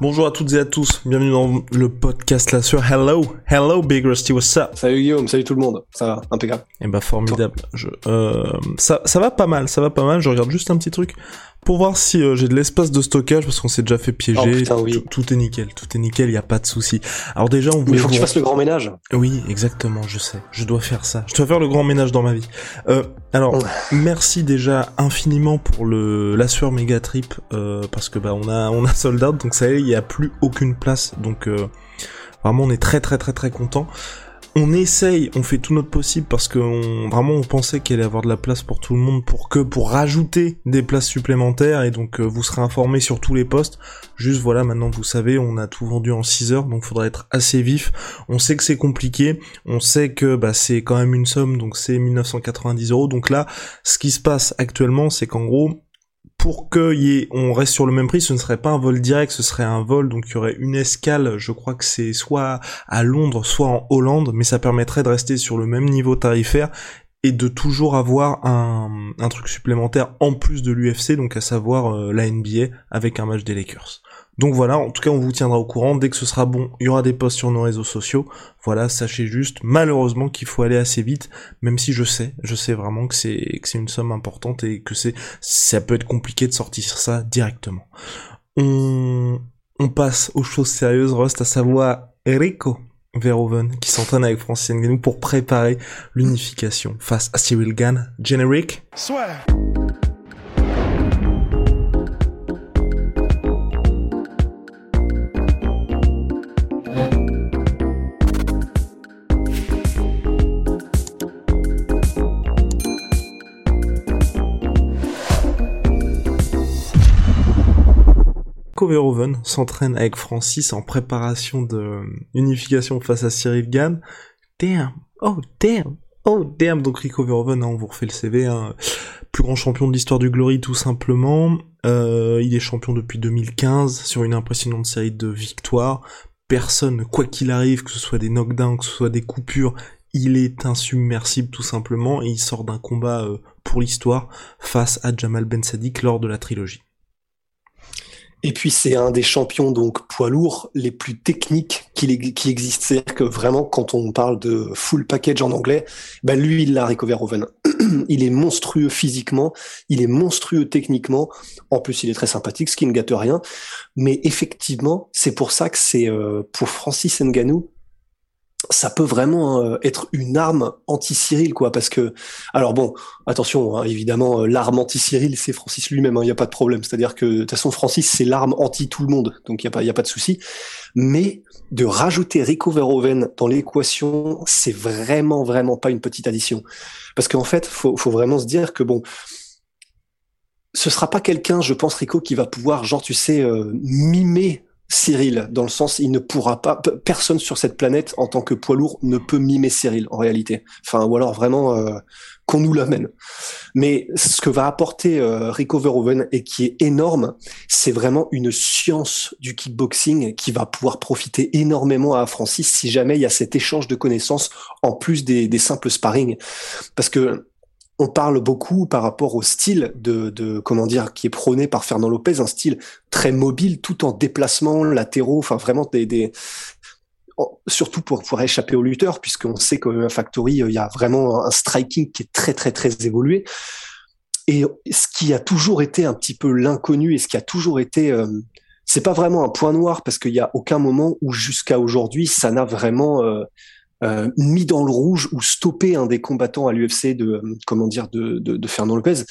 Bonjour à toutes et à tous, bienvenue dans le podcast là sur Hello, hello Big Rusty, what's up? Salut Guillaume, salut tout le monde, ça va, impeccable. Eh bah formidable, je, euh, ça, ça va pas mal, ça va pas mal, je regarde juste un petit truc pour voir si euh, j'ai de l'espace de stockage parce qu'on s'est déjà fait piéger. Oh, putain, oui. tout, tout est nickel, tout est nickel, il y a pas de souci. Alors déjà on voulait il faut que tu fasses le grand ménage. Oui, exactement, je sais. Je dois faire ça. Je dois faire le grand ménage dans ma vie. Euh, alors, merci déjà infiniment pour le la sueur méga trip euh, parce que bah on a on a sold out donc ça y est, il y a plus aucune place donc euh, vraiment on est très très très très content. On essaye, on fait tout notre possible parce que on, vraiment on pensait qu'il allait avoir de la place pour tout le monde pour que pour rajouter des places supplémentaires et donc euh, vous serez informés sur tous les postes. Juste voilà, maintenant vous savez, on a tout vendu en 6 heures donc faudra être assez vif. On sait que c'est compliqué, on sait que bah, c'est quand même une somme, donc c'est 1990 euros. Donc là, ce qui se passe actuellement, c'est qu'en gros, pour que reste sur le même prix, ce ne serait pas un vol direct, ce serait un vol, donc il y aurait une escale, je crois que c'est soit à Londres, soit en Hollande, mais ça permettrait de rester sur le même niveau tarifaire et de toujours avoir un, un truc supplémentaire en plus de l'UFC, donc à savoir euh, la NBA avec un match des Lakers. Donc voilà, en tout cas on vous tiendra au courant, dès que ce sera bon, il y aura des posts sur nos réseaux sociaux. Voilà, sachez juste malheureusement qu'il faut aller assez vite, même si je sais, je sais vraiment que c'est que c'est une somme importante et que c'est ça peut être compliqué de sortir ça directement. On on passe aux choses sérieuses, Rust, à savoir Enrico Verhoeven qui s'entraîne avec Francis Ngannou pour préparer l'unification face à Cyril Gann. Generic, Enrico Verhoeven s'entraîne avec Francis en préparation de euh, unification face à Cyril Gann. Damn, oh damn, oh damn. Donc Rico Verhoeven, hein, on vous refait le CV, hein, plus grand champion de l'histoire du Glory tout simplement. Euh, il est champion depuis 2015 sur une impressionnante série de victoires. Personne, quoi qu'il arrive, que ce soit des knockdowns, que ce soit des coupures, il est insubmersible tout simplement et il sort d'un combat euh, pour l'histoire face à Jamal Ben Sadiq lors de la trilogie. Et puis c'est un des champions donc poids lourds les plus techniques qui, qui existent. C'est-à-dire que vraiment quand on parle de full package en anglais, bah lui il l'a Rico Verhoeven. il est monstrueux physiquement, il est monstrueux techniquement. En plus il est très sympathique, ce qui ne gâte rien. Mais effectivement c'est pour ça que c'est euh, pour Francis Ngannou ça peut vraiment euh, être une arme anti-Cyril, quoi, parce que, alors bon, attention, hein, évidemment, euh, l'arme anti-Cyril, c'est Francis lui-même, il n'y a pas de problème. C'est-à-dire que, de toute façon, Francis, c'est l'arme anti-tout le monde, donc il n'y a, pas- y a pas de souci. Mais de rajouter Rico Verhoeven dans l'équation, c'est vraiment, vraiment pas une petite addition. Parce qu'en fait, faut, faut vraiment se dire que, bon, ce sera pas quelqu'un, je pense, Rico, qui va pouvoir, genre, tu sais, euh, mimer Cyril, dans le sens, il ne pourra pas, pe- personne sur cette planète, en tant que poids lourd, ne peut mimer Cyril, en réalité. Enfin, ou alors vraiment, euh, qu'on nous l'amène. Mais ce que va apporter euh, Rico Verhoeven et qui est énorme, c'est vraiment une science du kickboxing qui va pouvoir profiter énormément à Francis si jamais il y a cet échange de connaissances en plus des, des simples sparring. Parce que on parle beaucoup par rapport au style de, de comment dire qui est prôné par Fernand Lopez, un style très mobile, tout en déplacement latéraux, enfin vraiment des, des surtout pour pouvoir échapper aux lutteurs, puisqu'on sait MMA Factory, euh, il y a vraiment un striking qui est très très très évolué. Et ce qui a toujours été un petit peu l'inconnu et ce qui a toujours été, euh, c'est pas vraiment un point noir parce qu'il y a aucun moment où jusqu'à aujourd'hui ça n'a vraiment euh, euh, mis dans le rouge ou stoppé un des combattants à l'UFC de euh, comment dire de, de, de Fernand Lopez.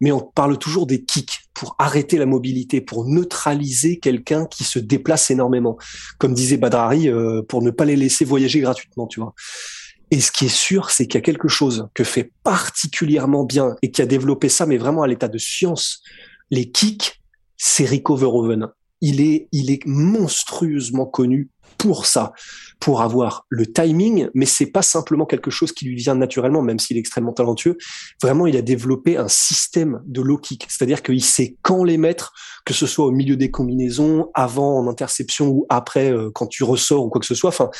Mais on parle toujours des kicks pour arrêter la mobilité, pour neutraliser quelqu'un qui se déplace énormément, comme disait Badrari, euh, pour ne pas les laisser voyager gratuitement, tu vois. Et ce qui est sûr, c'est qu'il y a quelque chose que fait particulièrement bien et qui a développé ça, mais vraiment à l'état de science. Les kicks, c'est Rico Verhoeven. Il est, il est monstrueusement connu pour ça, pour avoir le timing, mais c'est pas simplement quelque chose qui lui vient naturellement, même s'il est extrêmement talentueux. Vraiment, il a développé un système de low kick, c'est-à-dire qu'il sait quand les mettre, que ce soit au milieu des combinaisons, avant en interception ou après euh, quand tu ressors ou quoi que ce soit. Enfin,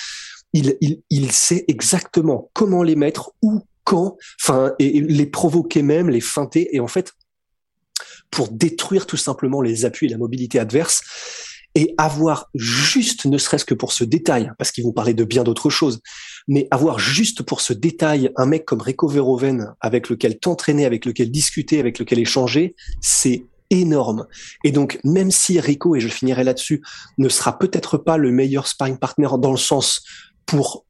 il, il, il sait exactement comment les mettre, où, quand, enfin, et les provoquer même, les feinter, et en fait, pour détruire tout simplement les appuis et la mobilité adverse et avoir juste, ne serait-ce que pour ce détail, parce qu'ils vont parler de bien d'autres choses, mais avoir juste pour ce détail un mec comme Rico Verhoeven avec lequel t'entraîner, avec lequel discuter, avec lequel échanger, c'est énorme. Et donc, même si Rico, et je finirai là-dessus, ne sera peut-être pas le meilleur sparring partner dans le sens pour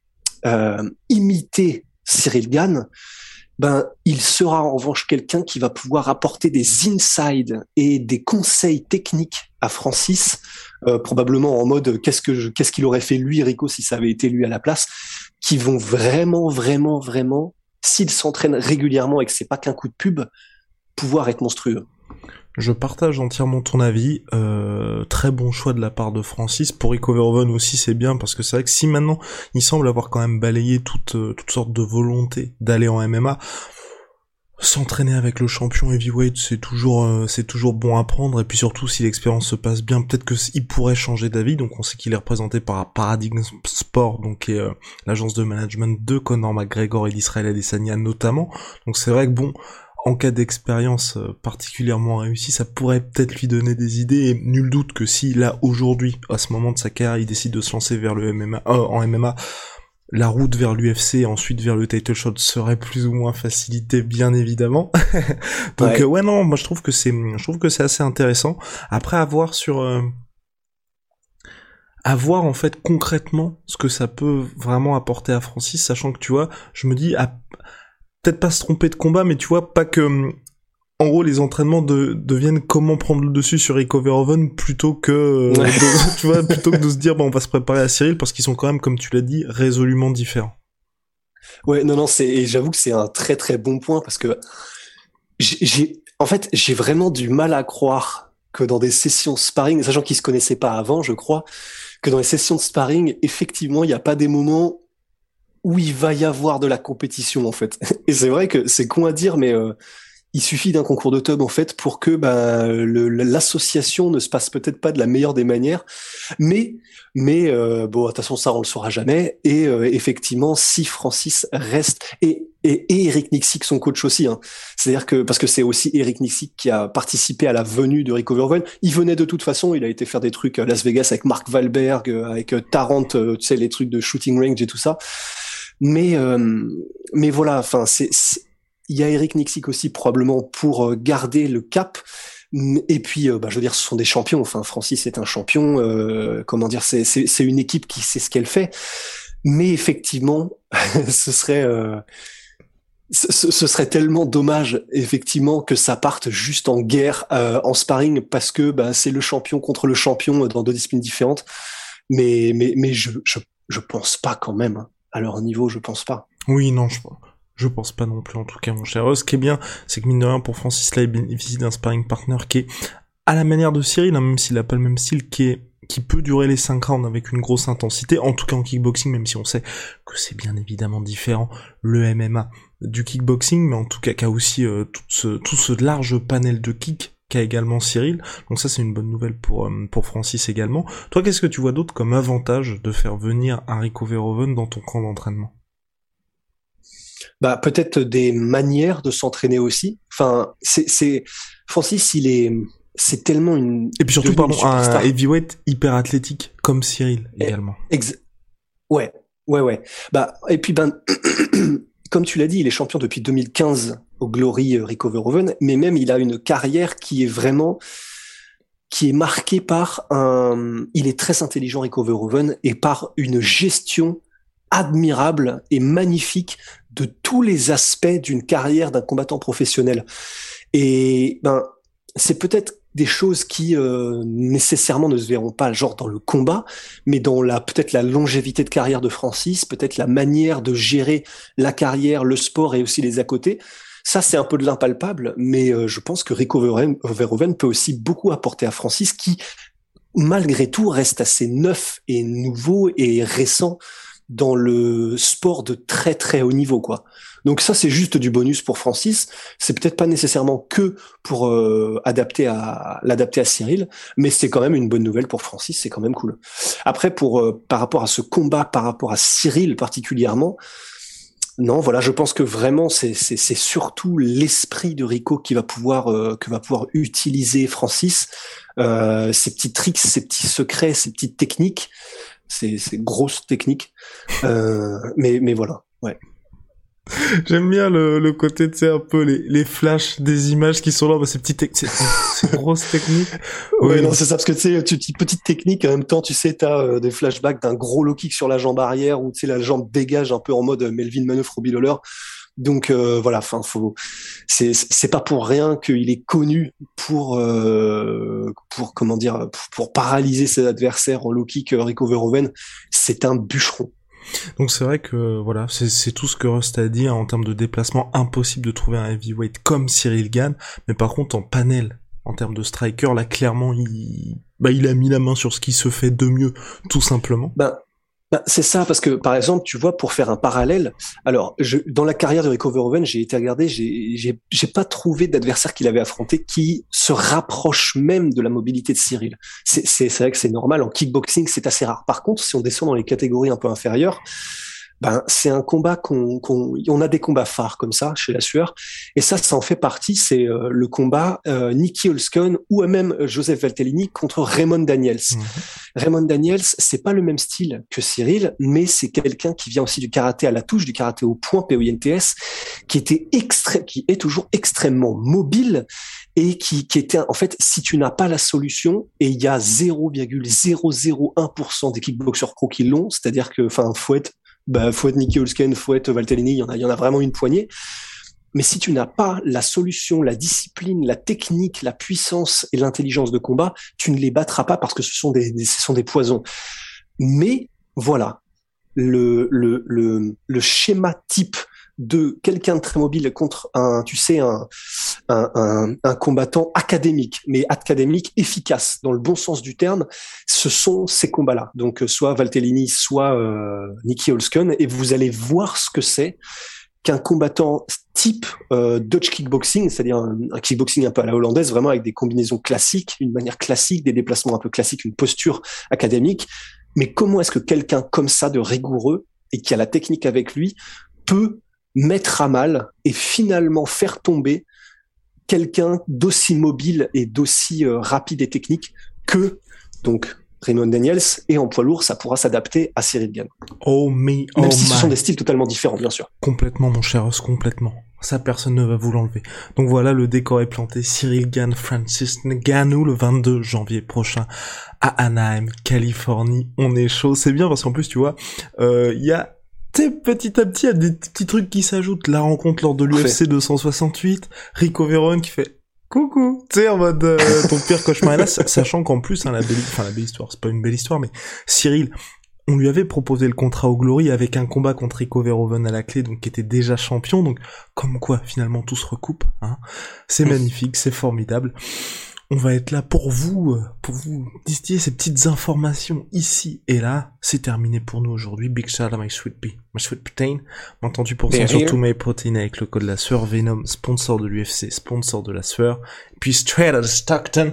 euh, imiter Cyril Gann, ben il sera en revanche quelqu'un qui va pouvoir apporter des insides et des conseils techniques à Francis, euh, probablement en mode qu'est-ce que qu'est-ce qu'il aurait fait lui Rico si ça avait été lui à la place, qui vont vraiment vraiment vraiment s'il s'entraîne régulièrement et que c'est pas qu'un coup de pub, pouvoir être monstrueux. Je partage entièrement ton avis. Euh, très bon choix de la part de Francis. Pour Rico Verhoeven aussi, c'est bien parce que c'est vrai que si maintenant il semble avoir quand même balayé toute euh, toutes sortes de volonté d'aller en MMA, s'entraîner avec le champion heavyweight, c'est toujours euh, c'est toujours bon à prendre. Et puis surtout, si l'expérience se passe bien, peut-être que il pourrait changer d'avis. Donc on sait qu'il est représenté par Paradigm Sport, donc l'agence de management de Conor McGregor et d'Israël Adesanya notamment. Donc c'est vrai que bon en cas d'expérience euh, particulièrement réussie, ça pourrait peut-être lui donner des idées, et nul doute que si là, aujourd'hui, à ce moment de sa carrière, il décide de se lancer vers le MMA, euh, en MMA, la route vers l'UFC ensuite vers le title shot serait plus ou moins facilitée bien évidemment. Donc ouais. Euh, ouais. non, moi je trouve que c'est je trouve que c'est assez intéressant. Après avoir sur euh, à voir en fait concrètement ce que ça peut vraiment apporter à Francis, sachant que tu vois, je me dis à peut-être pas se tromper de combat, mais tu vois, pas que en gros les entraînements de, deviennent comment prendre le dessus sur Rico Verhoeven plutôt que de, tu vois plutôt que de se dire bon on va se préparer à Cyril parce qu'ils sont quand même comme tu l'as dit résolument différents. Ouais non non c'est j'avoue que c'est un très très bon point parce que j'ai en fait j'ai vraiment du mal à croire que dans des sessions sparring sachant qu'ils se connaissaient pas avant je crois que dans les sessions de sparring effectivement il n'y a pas des moments où il va y avoir de la compétition en fait. Et c'est vrai que c'est con à dire, mais euh, il suffit d'un concours de tub en fait pour que bah, l'association ne se passe peut-être pas de la meilleure des manières, mais mais euh, bon, de toute façon ça on le saura jamais. Et euh, effectivement, si Francis reste et et, Eric Nixick, son coach aussi, hein. c'est-à-dire que parce que c'est aussi Eric Nixick qui a participé à la venue de Rico Verhoeven. Il venait de toute façon, il a été faire des trucs à Las Vegas avec Mark Wahlberg, avec Tarrant, tu sais les trucs de shooting range et tout ça. Mais euh, mais voilà, enfin il y a Eric Nixick aussi probablement pour euh, garder le cap. Et puis, euh, bah, je veux dire, ce sont des champions. Enfin, Francis est un champion. comment dire, c'est une équipe qui sait ce qu'elle fait. Mais effectivement, ce serait ce, serait tellement dommage effectivement que ça parte juste en guerre en sparring parce que bah, c'est le champion contre le champion dans deux disciplines différentes. Mais mais mais je je je pense pas quand même. À leur niveau, je pense pas. Oui, non, je, pense pas non plus, en tout cas, mon cher. Ce qui est bien, c'est que mine de rien, pour Francis, là, il bénéficie d'un sparring partner qui est à la manière de Cyril, hein, même s'il a pas le même style, qui est qui peut durer les 5 rounds avec une grosse intensité, en tout cas en kickboxing, même si on sait que c'est bien évidemment différent le MMA du kickboxing, mais en tout cas qui a aussi euh, tout, ce, tout ce large panel de kick qu'a également Cyril. Donc ça c'est une bonne nouvelle pour euh, pour Francis également. Toi qu'est-ce que tu vois d'autre comme avantage de faire venir Rico Verhoeven dans ton camp d'entraînement? Bah peut-être des manières de s'entraîner aussi. Enfin c'est c'est Francis il est c'est tellement une et puis surtout pardon un heavyweight hyper athlétique comme Cyril également. ouais ouais ouais bah et puis ben comme tu l'as dit il est champion depuis 2015 au Glory euh, Rico Verhoeven, mais même il a une carrière qui est vraiment qui est marquée par un, il est très intelligent Rico Verhoeven et par une gestion admirable et magnifique de tous les aspects d'une carrière d'un combattant professionnel. Et ben c'est peut-être des choses qui euh, nécessairement ne se verront pas genre dans le combat, mais dans la peut-être la longévité de carrière de Francis, peut-être la manière de gérer la carrière, le sport et aussi les à côté ça c'est un peu de l'impalpable, mais je pense que Rico Verhoeven peut aussi beaucoup apporter à Francis, qui malgré tout reste assez neuf et nouveau et récent dans le sport de très très haut niveau quoi. Donc ça c'est juste du bonus pour Francis, c'est peut-être pas nécessairement que pour euh, adapter à l'adapter à Cyril, mais c'est quand même une bonne nouvelle pour Francis, c'est quand même cool. Après pour euh, par rapport à ce combat par rapport à Cyril particulièrement, non, voilà, je pense que vraiment c'est surtout l'esprit de Rico qui va pouvoir euh, que va pouvoir utiliser Francis, euh, ses petits tricks, ses petits secrets, ses petites techniques c'est grosses techniques. Euh, mais, mais voilà, ouais. J'aime bien le, le côté, tu sais, un peu les, les flashs des images qui sont là, bah, ces petites, ces, grosses techniques. Ouais, non, c'est ça, parce que tu sais, tu, petite technique, en même temps, tu sais, t'as euh, des flashbacks d'un gros low kick sur la jambe arrière, où tu sais, la jambe dégage un peu en mode Melvin Manœuvre Robbie Lawler. Donc euh, voilà, enfin faut c'est c'est pas pour rien qu'il est connu pour euh, pour comment dire pour, paralyser ses adversaires en low kick euh, Rico Verhoeven, c'est un bûcheron. Donc c'est vrai que voilà, c'est tout ce que Rust a dit hein, en termes de déplacement, impossible de trouver un heavyweight comme Cyril Gann, mais par contre en panel, en termes de striker, là clairement il bah, il a mis la main sur ce qui se fait de mieux, tout simplement. Ben bah, c'est ça, parce que par exemple, tu vois, pour faire un parallèle, alors dans la carrière de Rico Verhoeven, j'ai été regardé, j'ai pas trouvé d'adversaire qu'il avait affronté qui se rapproche même de la mobilité de Cyril. C'est vrai que c'est normal, en kickboxing, c'est assez rare. Par contre, si on descend dans les catégories un peu inférieures, ben c'est un combat qu'on on a des combats phares comme ça chez la sueur et ça ça en fait partie c'est euh, le combat euh, Nicky Olskon ou même Joseph Valtellini contre Raymond Daniels. Mhm. Raymond Daniels c'est pas le même style que Cyril mais c'est quelqu'un qui vient aussi du karaté à la touche du karaté au point POINTS qui était extrême qui est toujours extrêmement mobile et qui, qui était en fait si tu n'as pas la solution et il y a 0,001% des kickboxers pro qui l'ont c'est-à-dire que enfin faut être bah, faut être Nicky Olsken, faut être Valtellini, il y en a, y en a vraiment une poignée. Mais si tu n'as pas la solution, la discipline, la technique, la puissance et l'intelligence de combat, tu ne les battras pas parce que ce sont des, ce sont des poisons. Mais voilà, le, le, le, le schéma type de quelqu'un de très mobile contre un, tu sais, un, un, un, combattant académique, mais académique efficace dans le bon sens du terme, ce sont ces combats-là. Donc soit Valtellini, soit euh, Nicky Olsken, et vous allez voir ce que c'est qu'un combattant type euh, Dutch kickboxing, c'est-à-dire un, kickboxing un peu à la hollandaise, vraiment avec des combinaisons classiques, une manière classique, des déplacements un peu classiques, une posture académique. Mais comment est-ce que quelqu'un comme ça de rigoureux et qui a la technique avec lui peut mettre à mal et finalement faire tomber quelqu'un d'aussi mobile et d'aussi euh, rapide et technique que donc Raymond Daniels et en poids lourd ça pourra s'adapter à Cyril Gann. Oh me, oh Même si ce sont des styles totalement différents bien sûr. Complètement mon cher os, complètement. Ça personne ne va vous l'enlever. Donc voilà, le décor est planté. Cyril Gann, Francis Ngannou le 22 janvier prochain à Anaheim, Californie. On est chaud. C'est bien parce qu'en plus tu vois, euh, il y a petit à petit, il y a des petits trucs qui s'ajoutent. La rencontre lors de l'UFC 268, Rico Veron qui fait coucou, tu sais, en mode euh, ton pire cauchemar. là, sachant qu'en plus, hein, la belle, enfin la belle histoire, c'est pas une belle histoire, mais Cyril, on lui avait proposé le contrat au Glory avec un combat contre Rico Verhoeven à la clé, donc qui était déjà champion, donc comme quoi finalement tout se recoupe. Hein. C'est magnifique, c'est formidable on va être là pour vous, euh, pour vous distiller ces petites informations ici et là. C'est terminé pour nous aujourd'hui. Big shout out my sweet pea, my sweet protein. Entendu pour ça, surtout my protein avec le code la sueur Venom, sponsor de l'UFC, sponsor de la sueur. Puis straight out of Stockton.